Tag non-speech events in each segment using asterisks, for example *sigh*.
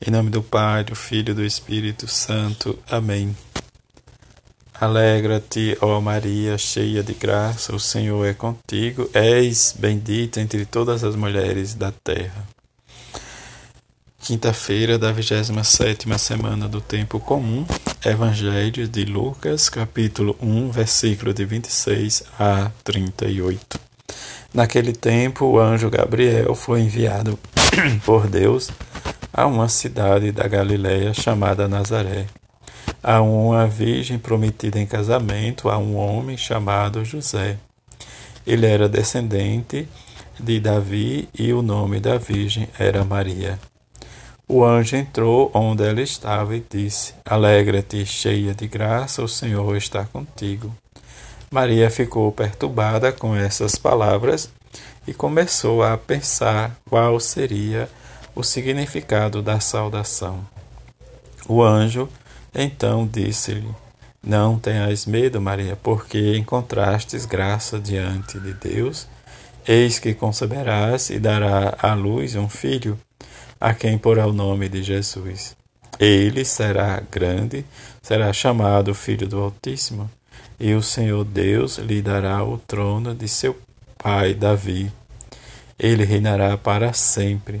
Em nome do Pai, do Filho e do Espírito Santo. Amém. Alegra-te, ó Maria, cheia de graça, o Senhor é contigo. És bendita entre todas as mulheres da terra. Quinta-feira da 27 semana do Tempo Comum, Evangelho de Lucas, capítulo 1, versículo de 26 a 38. Naquele tempo, o anjo Gabriel foi enviado *coughs* por Deus a uma cidade da Galiléia chamada Nazaré, a uma virgem prometida em casamento a um homem chamado José. Ele era descendente de Davi e o nome da virgem era Maria. O anjo entrou onde ela estava e disse: Alegra-te, cheia de graça, o Senhor está contigo. Maria ficou perturbada com essas palavras e começou a pensar qual seria o significado da saudação. O anjo então disse-lhe: Não tenhas medo, Maria, porque encontrastes graça diante de Deus. Eis que conceberás e dará à luz um filho, a quem porá o nome de Jesus. Ele será grande, será chamado Filho do Altíssimo, e o Senhor Deus lhe dará o trono de seu pai Davi. Ele reinará para sempre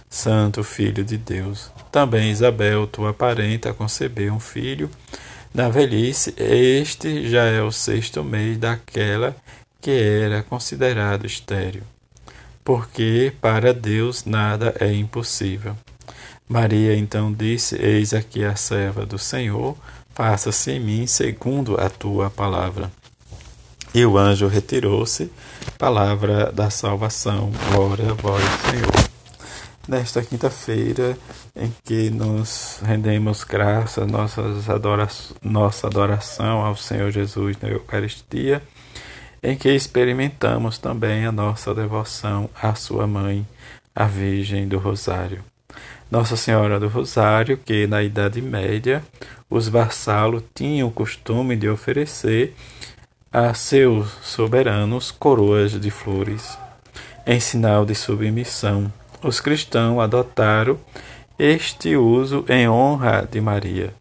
Santo Filho de Deus. Também Isabel, tua parenta, concebeu um filho. Na velhice, este já é o sexto mês daquela que era considerado estéril, porque para Deus nada é impossível. Maria então disse: Eis aqui a serva do Senhor, faça-se em mim segundo a tua palavra. E o anjo retirou-se. Palavra da salvação. Glória a vós, Senhor nesta quinta-feira em que nos rendemos graças, nossas adora nossa adoração ao Senhor Jesus na Eucaristia, em que experimentamos também a nossa devoção à Sua Mãe, a Virgem do Rosário. Nossa Senhora do Rosário, que na Idade Média os vassalos tinham o costume de oferecer a seus soberanos coroas de flores, em sinal de submissão os cristãos adotaram este uso em honra de Maria,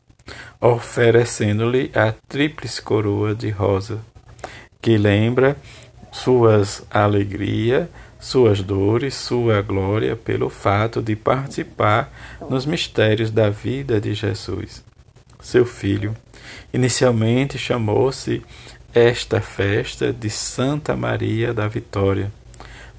oferecendo-lhe a tríplice coroa de rosa, que lembra suas alegrias, suas dores, sua glória pelo fato de participar nos mistérios da vida de Jesus, seu filho. Inicialmente chamou-se esta festa de Santa Maria da Vitória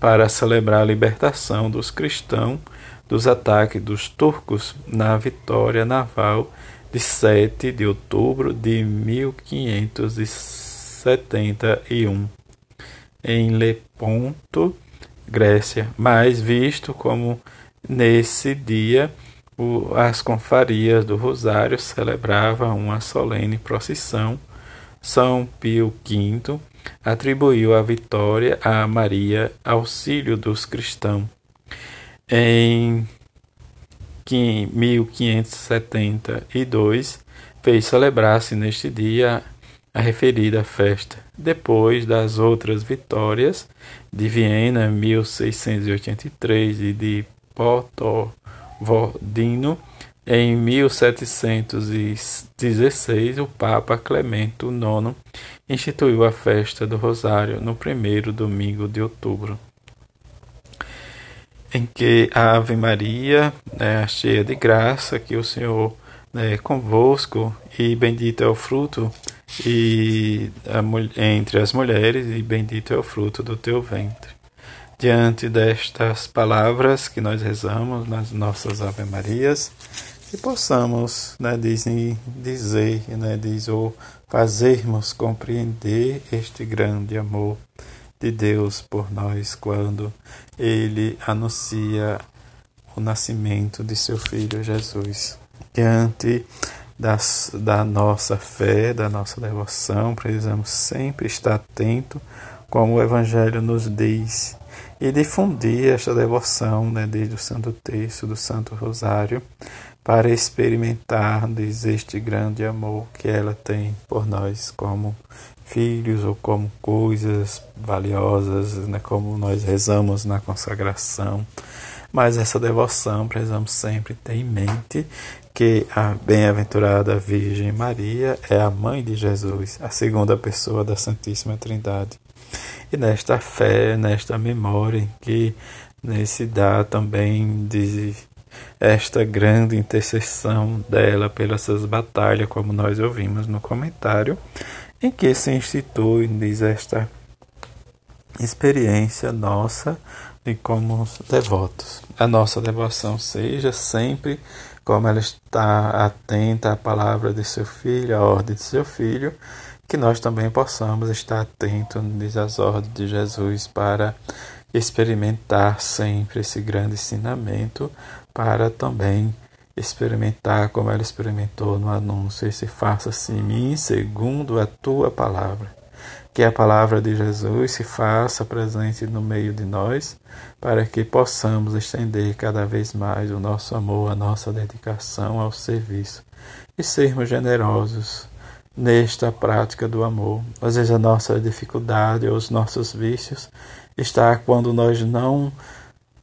para celebrar a libertação dos cristãos dos ataques dos turcos na vitória naval de 7 de outubro de 1571 em Leponto, Grécia, mais visto como nesse dia as confrarias do Rosário celebravam uma solene procissão. São Pio V atribuiu a vitória a Maria, auxílio dos cristãos. Em 1572, fez celebrar-se neste dia a referida festa. Depois das outras vitórias de Viena, 1683, e de Potovodino, em 1716, o Papa Clemento IX instituiu a festa do Rosário no primeiro domingo de outubro, em que a Ave Maria, né, cheia de graça, que o Senhor é convosco, e bendito é o fruto e a, entre as mulheres, e bendito é o fruto do teu ventre. Diante destas palavras que nós rezamos nas nossas Ave Marias, que possamos, né, dizer, dizer né, diz, ou fazermos compreender este grande amor de Deus por nós quando Ele anuncia o nascimento de seu Filho Jesus. Diante das, da nossa fé, da nossa devoção, precisamos sempre estar atento, como o Evangelho nos diz, e difundir esta devoção né, desde o Santo Texto, do Santo Rosário, para experimentar este grande amor que ela tem por nós como filhos ou como coisas valiosas, né, como nós rezamos na consagração. Mas essa devoção precisamos sempre ter em mente que a bem-aventurada Virgem Maria é a mãe de Jesus, a segunda pessoa da Santíssima Trindade. E nesta fé, nesta memória que nesse dá também de esta grande intercessão dela pelas suas batalhas, como nós ouvimos no comentário, em que se institui, diz esta experiência nossa de como devotos. A nossa devoção seja sempre como ela está atenta à palavra de seu filho, à ordem de seu filho, que nós também possamos estar atentos às ordens de Jesus para experimentar sempre esse grande ensinamento, para também experimentar como ela experimentou no anúncio, e se faça-se em mim segundo a tua palavra. Que a palavra de Jesus se faça presente no meio de nós, para que possamos estender cada vez mais o nosso amor, a nossa dedicação ao serviço e sermos generosos nesta prática do amor. Às vezes a nossa dificuldade ou os nossos vícios está quando nós não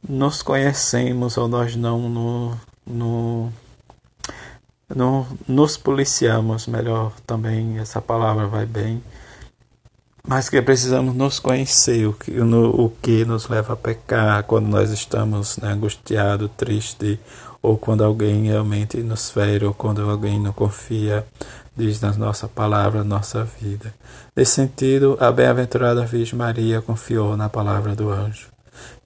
nos conhecemos ou nós não no, no, no, nos policiamos, melhor também essa palavra vai bem mas que precisamos nos conhecer, o que, no, o que nos leva a pecar quando nós estamos né, angustiados, tristes, ou quando alguém realmente nos fere, ou quando alguém não confia, diz na nossa palavra, nossa vida. Nesse sentido, a bem-aventurada Virgem Maria confiou na palavra do anjo.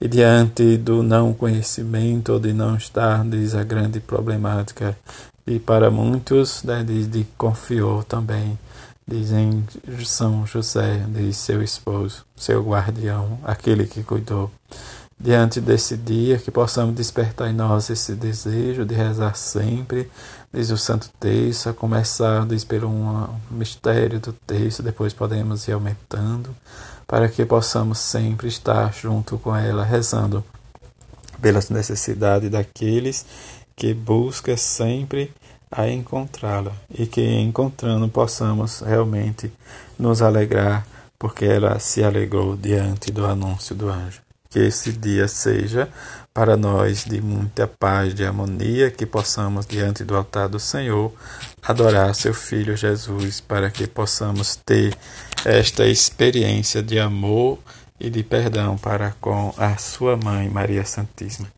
E diante do não conhecimento, ou de não estar, diz a grande problemática, e para muitos, né, diz, de confiou também dizem São José, diz seu esposo, seu guardião, aquele que cuidou. Diante desse dia, que possamos despertar em nós esse desejo de rezar sempre, diz o Santo Texto, a começar diz, pelo um mistério do texto, depois podemos ir aumentando, para que possamos sempre estar junto com ela, rezando pelas necessidades daqueles que buscam sempre a encontrá-la e que encontrando possamos realmente nos alegrar, porque ela se alegrou diante do anúncio do anjo. Que esse dia seja para nós de muita paz, de harmonia, que possamos diante do altar do Senhor adorar seu filho Jesus, para que possamos ter esta experiência de amor e de perdão para com a sua mãe Maria Santíssima.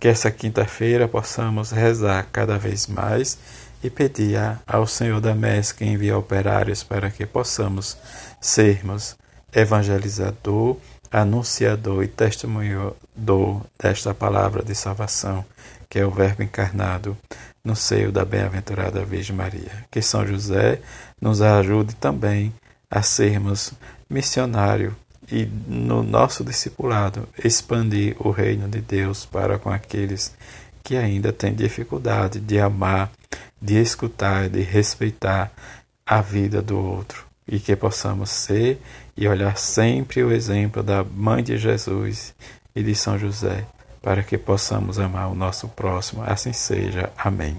Que essa quinta-feira possamos rezar cada vez mais e pedia ao Senhor da Messe que envie operários para que possamos sermos evangelizador, anunciador e testemunhador desta palavra de salvação, que é o Verbo encarnado no seio da bem-aventurada Virgem Maria. Que São José nos ajude também a sermos missionário e no nosso discipulado expandir o reino de Deus para com aqueles que ainda têm dificuldade de amar de escutar, de respeitar a vida do outro e que possamos ser e olhar sempre o exemplo da Mãe de Jesus e de São José, para que possamos amar o nosso próximo. Assim seja. Amém.